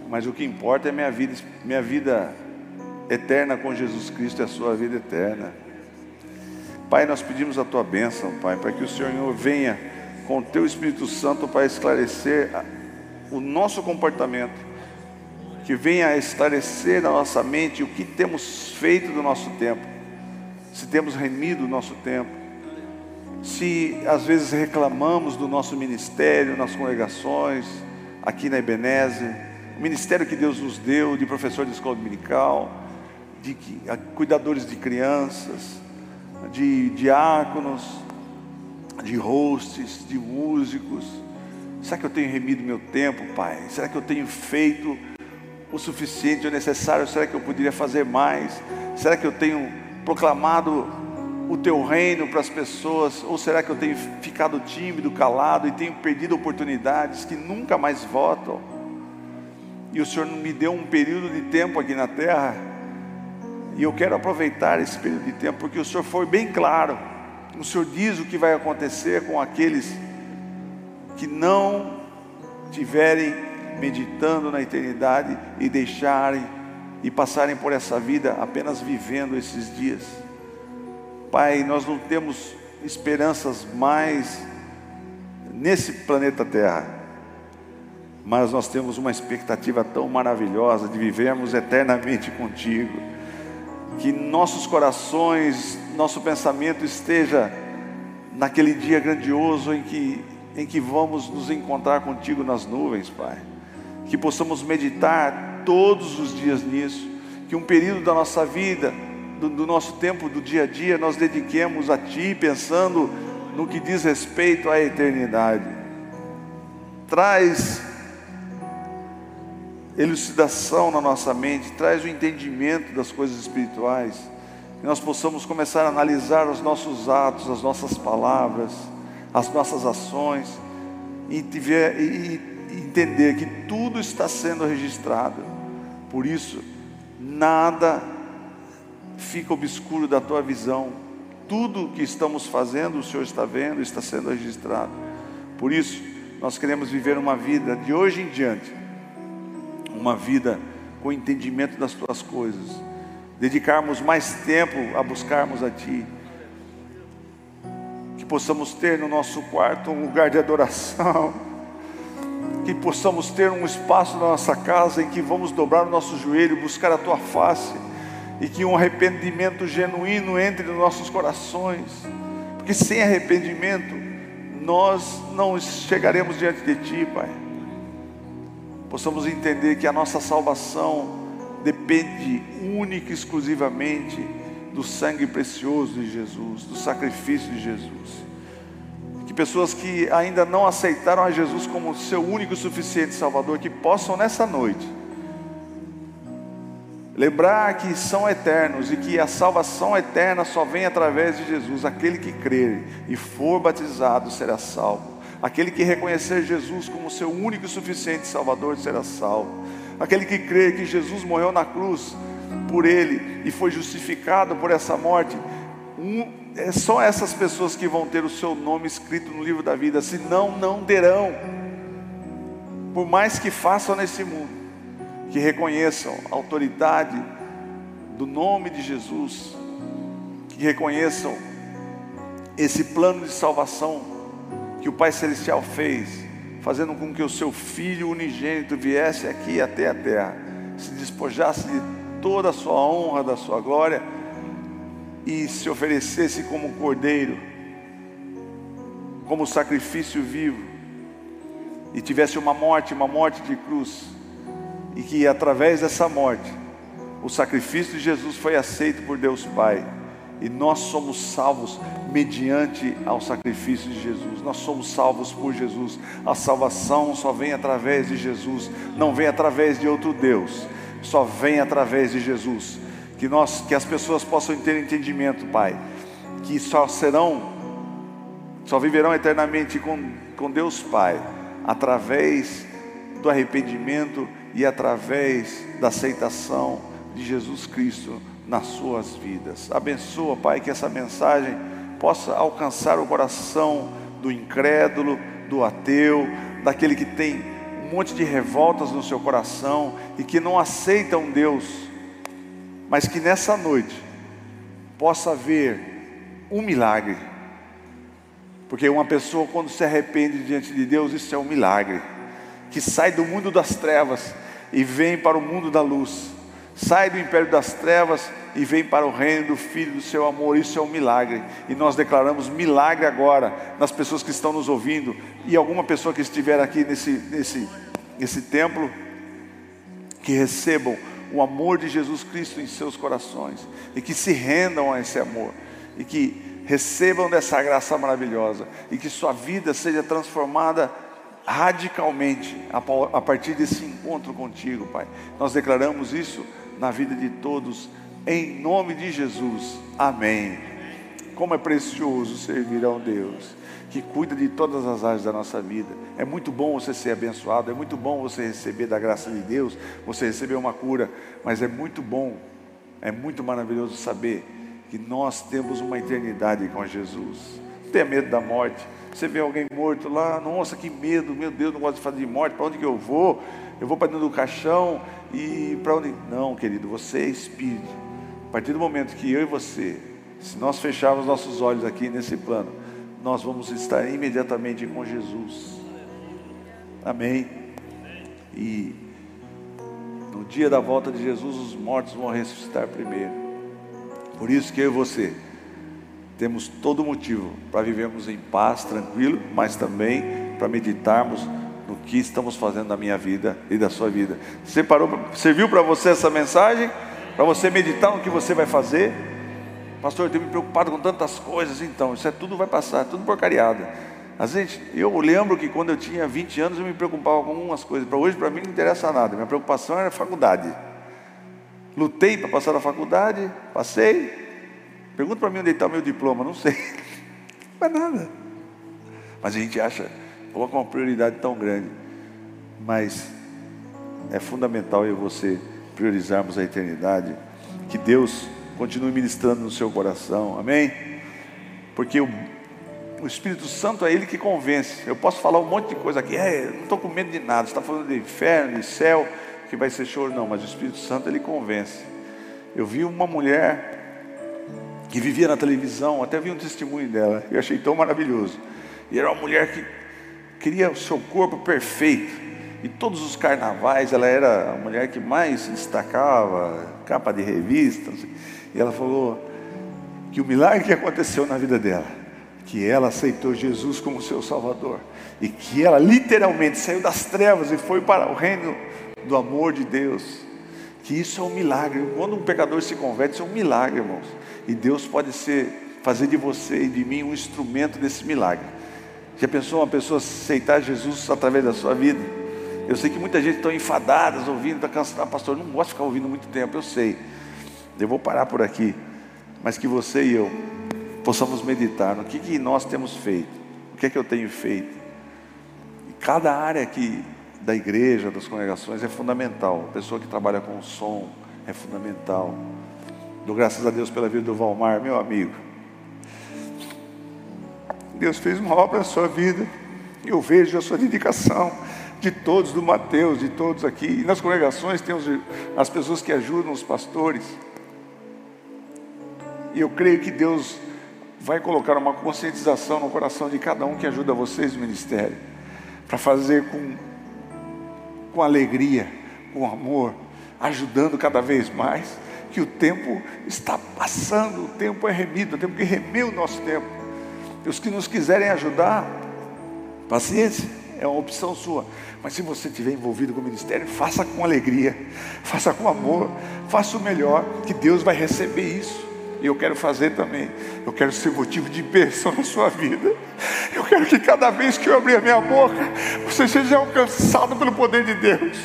Mas o que importa é minha vida, minha vida eterna com Jesus Cristo e a sua vida eterna. Pai, nós pedimos a tua bênção, Pai, para que o Senhor venha com o teu Espírito Santo para esclarecer o nosso comportamento, que venha esclarecer na nossa mente o que temos feito do nosso tempo, se temos remido o nosso tempo, se às vezes reclamamos do nosso ministério nas congregações, aqui na Ebenezer, o ministério que Deus nos deu de professor de escola dominical, de cuidadores de crianças, de diáconos, de hosts, de músicos. Será que eu tenho remido meu tempo, Pai? Será que eu tenho feito o suficiente ou necessário? Será que eu poderia fazer mais? Será que eu tenho proclamado o teu reino para as pessoas? Ou será que eu tenho ficado tímido, calado e tenho perdido oportunidades que nunca mais voltam? E o Senhor me deu um período de tempo aqui na terra, e eu quero aproveitar esse período de tempo, porque o Senhor foi bem claro. O Senhor diz o que vai acontecer com aqueles que não tiverem meditando na eternidade e deixarem e passarem por essa vida apenas vivendo esses dias. Pai, nós não temos esperanças mais nesse planeta Terra, mas nós temos uma expectativa tão maravilhosa de vivermos eternamente contigo. Que nossos corações, nosso pensamento esteja naquele dia grandioso em que, em que vamos nos encontrar contigo nas nuvens, Pai. Que possamos meditar todos os dias nisso, que um período da nossa vida do, do nosso tempo do dia a dia nós dediquemos a Ti, pensando no que diz respeito à eternidade. Traz elucidação na nossa mente, traz o entendimento das coisas espirituais, que nós possamos começar a analisar os nossos atos, as nossas palavras, as nossas ações, e, tiver, e, e entender que tudo está sendo registrado. Por isso, nada fica obscuro da tua visão. Tudo que estamos fazendo, o Senhor está vendo, está sendo registrado. Por isso, nós queremos viver uma vida de hoje em diante, uma vida com entendimento das tuas coisas, dedicarmos mais tempo a buscarmos a Ti, que possamos ter no nosso quarto um lugar de adoração, [LAUGHS] que possamos ter um espaço na nossa casa em que vamos dobrar o nosso joelho, buscar a Tua face e que um arrependimento genuíno entre nos nossos corações, porque sem arrependimento nós não chegaremos diante de Ti, Pai. Possamos entender que a nossa salvação depende única e exclusivamente do sangue precioso de Jesus, do sacrifício de Jesus. Que pessoas que ainda não aceitaram a Jesus como seu único e suficiente Salvador, que possam nessa noite Lembrar que são eternos e que a salvação eterna só vem através de Jesus. Aquele que crer e for batizado será salvo. Aquele que reconhecer Jesus como seu único e suficiente Salvador será salvo. Aquele que crer que Jesus morreu na cruz por ele e foi justificado por essa morte, um, é só essas pessoas que vão ter o seu nome escrito no livro da vida, senão não terão. Por mais que façam nesse mundo que reconheçam a autoridade do nome de Jesus, que reconheçam esse plano de salvação que o Pai Celestial fez, fazendo com que o seu Filho unigênito viesse aqui até a terra, se despojasse de toda a sua honra, da sua glória, e se oferecesse como cordeiro, como sacrifício vivo, e tivesse uma morte, uma morte de cruz, e que através dessa morte, o sacrifício de Jesus foi aceito por Deus Pai, e nós somos salvos mediante ao sacrifício de Jesus. Nós somos salvos por Jesus. A salvação só vem através de Jesus, não vem através de outro Deus. Só vem através de Jesus. Que nós, que as pessoas possam ter entendimento, Pai, que só serão, só viverão eternamente com, com Deus Pai através do arrependimento e através da aceitação de Jesus Cristo nas suas vidas. Abençoa, Pai, que essa mensagem possa alcançar o coração do incrédulo, do ateu, daquele que tem um monte de revoltas no seu coração e que não aceita um Deus, mas que nessa noite possa ver um milagre. Porque uma pessoa, quando se arrepende diante de Deus, isso é um milagre. Que sai do mundo das trevas e vem para o mundo da luz sai do império das trevas e vem para o reino do Filho do seu amor. Isso é um milagre. E nós declaramos milagre agora nas pessoas que estão nos ouvindo e alguma pessoa que estiver aqui nesse, nesse, nesse templo, que recebam o amor de Jesus Cristo em seus corações e que se rendam a esse amor e que recebam dessa graça maravilhosa e que sua vida seja transformada radicalmente a partir desse encontro contigo, Pai. Nós declaramos isso na vida de todos, em nome de Jesus. Amém. Como é precioso servir a um Deus que cuida de todas as áreas da nossa vida. É muito bom você ser abençoado, é muito bom você receber da graça de Deus, você receber uma cura, mas é muito bom, é muito maravilhoso saber que nós temos uma eternidade com Jesus. Não tenha medo da morte. Você vê alguém morto lá, nossa, que medo, meu Deus, não gosto de falar de morte, para onde que eu vou? Eu vou para dentro do caixão e para onde? Não, querido, você é espírito. A partir do momento que eu e você, se nós fecharmos nossos olhos aqui nesse plano, nós vamos estar imediatamente com Jesus. Amém. E no dia da volta de Jesus, os mortos vão ressuscitar primeiro. Por isso que eu e você temos todo motivo para vivermos em paz, tranquilo, mas também para meditarmos no que estamos fazendo na minha vida e da sua vida. Separou, serviu para você essa mensagem? Para você meditar no que você vai fazer? Pastor, eu tenho me preocupado com tantas coisas, então, isso é tudo vai passar, tudo porcariada. A gente, eu lembro que quando eu tinha 20 anos eu me preocupava com algumas coisas. Para hoje, para mim, não interessa nada. Minha preocupação era a faculdade. Lutei para passar na faculdade, passei. Pergunta para mim onde está o meu diploma, não sei. [LAUGHS] Não é nada. Mas a gente acha coloca uma prioridade tão grande. Mas é fundamental eu e você priorizarmos a eternidade. Que Deus continue ministrando no seu coração, amém? Porque o, o Espírito Santo é Ele que convence. Eu posso falar um monte de coisa aqui, é, não estou com medo de nada, você está falando de inferno, de céu, que vai ser choro, não, mas o Espírito Santo Ele convence. Eu vi uma mulher que vivia na televisão, até vi um testemunho dela, eu achei tão maravilhoso. E era uma mulher que queria o seu corpo perfeito. E todos os carnavais ela era a mulher que mais se destacava, capa de revista. E ela falou que o milagre que aconteceu na vida dela, que ela aceitou Jesus como seu Salvador e que ela literalmente saiu das trevas e foi para o reino do amor de Deus. Que isso é um milagre. Quando um pecador se converte, isso é um milagre, irmãos. E Deus pode ser fazer de você e de mim um instrumento desse milagre. Já pensou uma pessoa aceitar Jesus através da sua vida? Eu sei que muita gente está enfadada, ouvindo, está cansada. Ah, pastor, não gosto de ficar ouvindo muito tempo, eu sei. Eu vou parar por aqui. Mas que você e eu possamos meditar no que, que nós temos feito, o que é que eu tenho feito. E cada área aqui da igreja, das congregações é fundamental. A pessoa que trabalha com o som é fundamental. Dou graças a Deus pela vida do Valmar, meu amigo. Deus fez uma obra na sua vida. Eu vejo a sua dedicação de todos, do Mateus, de todos aqui. E nas congregações tem as pessoas que ajudam os pastores. E eu creio que Deus vai colocar uma conscientização no coração de cada um que ajuda vocês no ministério, para fazer com, com alegria, com amor, ajudando cada vez mais que o tempo está passando, o tempo é remido, temos que remer o nosso tempo. E os que nos quiserem ajudar, paciência, é uma opção sua. Mas se você estiver envolvido com o ministério, faça com alegria, faça com amor, faça o melhor, que Deus vai receber isso. E eu quero fazer também. Eu quero ser motivo de bênção na sua vida. Eu quero que cada vez que eu abrir a minha boca, você seja alcançado pelo poder de Deus.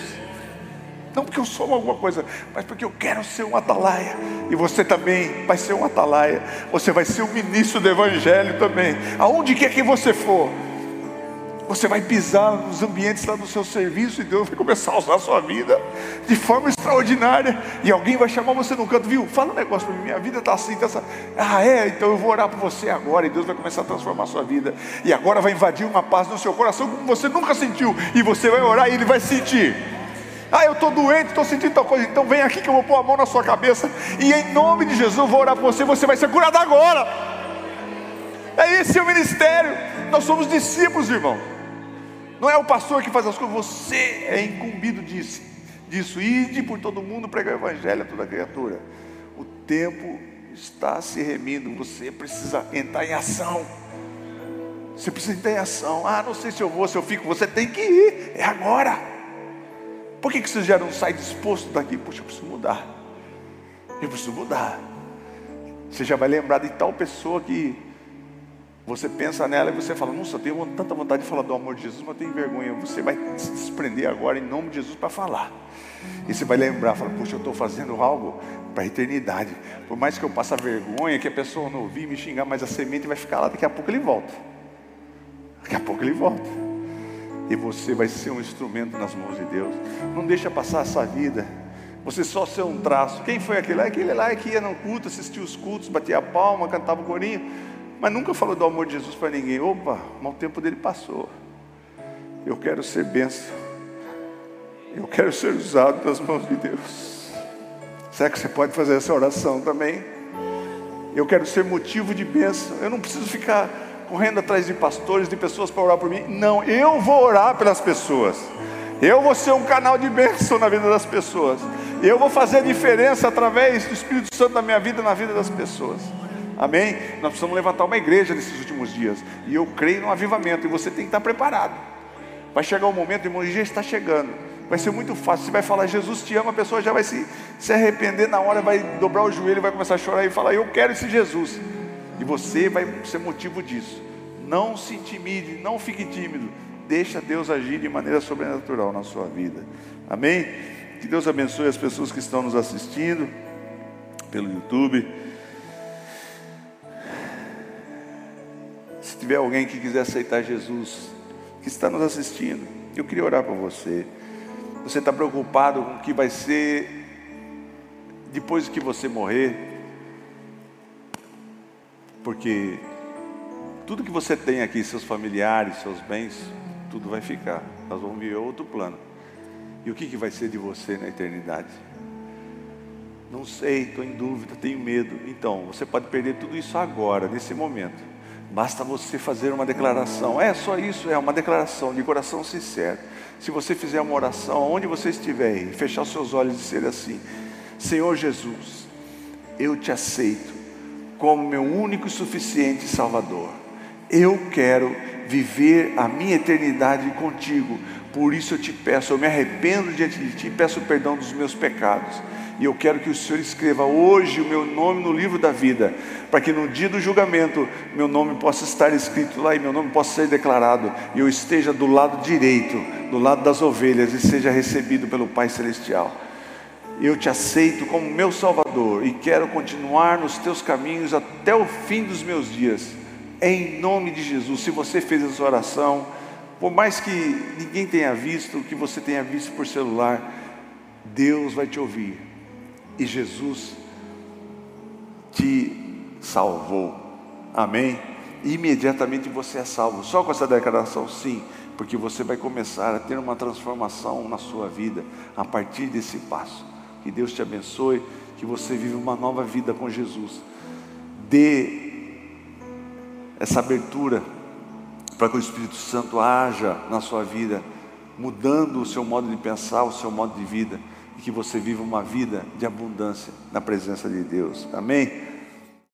Não porque eu sou alguma coisa, mas porque eu quero ser um atalaia. E você também vai ser um atalaia. Você vai ser um ministro do Evangelho também. Aonde quer que você for, você vai pisar nos ambientes lá do seu serviço e Deus vai começar a usar a sua vida de forma extraordinária. E alguém vai chamar você no canto, viu? Fala um negócio para mim, minha vida está assim, tá assim. Ah, é? Então eu vou orar por você agora. E Deus vai começar a transformar a sua vida. E agora vai invadir uma paz no seu coração como você nunca sentiu. E você vai orar e ele vai sentir. Ah, eu estou doente, estou sentindo tal coisa. Então vem aqui que eu vou pôr a mão na sua cabeça. E em nome de Jesus eu vou orar por você. Você vai ser curado agora. É esse o ministério. Nós somos discípulos, irmão. Não é o pastor que faz as coisas, você é incumbido disso. disso. Ide por todo mundo, pregar o evangelho a toda criatura. O tempo está se remindo, você precisa entrar em ação. Você precisa entrar em ação. Ah, não sei se eu vou, se eu fico. Você tem que ir, é agora. Por que, que você já não sai disposto daqui? Poxa, eu preciso mudar. Eu preciso mudar. Você já vai lembrar de tal pessoa que você pensa nela e você fala, nossa, eu tenho tanta vontade de falar do amor de Jesus, mas eu tenho vergonha. Você vai se desprender agora em nome de Jesus para falar. E você vai lembrar, fala, puxa, eu estou fazendo algo para a eternidade. Por mais que eu passe vergonha, que a pessoa não ouvir me xingar, mas a semente vai ficar lá, daqui a pouco ele volta. Daqui a pouco ele volta. E você vai ser um instrumento nas mãos de Deus. Não deixa passar essa vida. Você só ser um traço. Quem foi aquele? Aquele lá que ia no culto, assistia os cultos, batia a palma, cantava o corinho mas nunca falou do amor de Jesus para ninguém. Opa, o tempo dele passou. Eu quero ser benção. Eu quero ser usado nas mãos de Deus. Será que você pode fazer essa oração também? Eu quero ser motivo de bênção. Eu não preciso ficar correndo atrás de pastores, de pessoas para orar por mim. Não, eu vou orar pelas pessoas. Eu vou ser um canal de bênção na vida das pessoas. Eu vou fazer a diferença através do Espírito Santo na minha vida, na vida das pessoas. Amém? Nós precisamos levantar uma igreja nesses últimos dias. E eu creio no avivamento. E você tem que estar preparado. Vai chegar o um momento, irmão, já está chegando. Vai ser muito fácil. Você vai falar, Jesus te ama, a pessoa já vai se, se arrepender na hora, vai dobrar o joelho, vai começar a chorar e falar, eu quero esse Jesus. E você vai ser motivo disso. Não se intimide, não fique tímido. Deixa Deus agir de maneira sobrenatural na sua vida. Amém? Que Deus abençoe as pessoas que estão nos assistindo pelo YouTube. Se tiver alguém que quiser aceitar Jesus, que está nos assistindo, eu queria orar por você. Você está preocupado com o que vai ser depois que você morrer? Porque tudo que você tem aqui, seus familiares, seus bens, tudo vai ficar. Nós vamos viver outro plano. E o que, que vai ser de você na eternidade? Não sei, estou em dúvida, tenho medo. Então, você pode perder tudo isso agora, nesse momento. Basta você fazer uma declaração. É só isso, é uma declaração de coração sincero. Se você fizer uma oração, onde você estiver, e fechar os seus olhos e ser assim: Senhor Jesus, eu te aceito como meu único e suficiente Salvador. Eu quero viver a minha eternidade contigo. Por isso eu te peço, eu me arrependo diante de ti, peço perdão dos meus pecados e eu quero que o Senhor escreva hoje o meu nome no livro da vida, para que no dia do julgamento meu nome possa estar escrito lá e meu nome possa ser declarado, e eu esteja do lado direito, do lado das ovelhas, e seja recebido pelo Pai Celestial. Eu te aceito como meu Salvador e quero continuar nos teus caminhos até o fim dos meus dias, em nome de Jesus. Se você fez essa oração, por mais que ninguém tenha visto, que você tenha visto por celular, Deus vai te ouvir e Jesus te salvou. Amém? E imediatamente você é salvo. Só com essa declaração, sim, porque você vai começar a ter uma transformação na sua vida a partir desse passo. Que Deus te abençoe, que você viva uma nova vida com Jesus. Dê essa abertura para que o Espírito Santo haja na sua vida, mudando o seu modo de pensar, o seu modo de vida e que você viva uma vida de abundância na presença de Deus. Amém?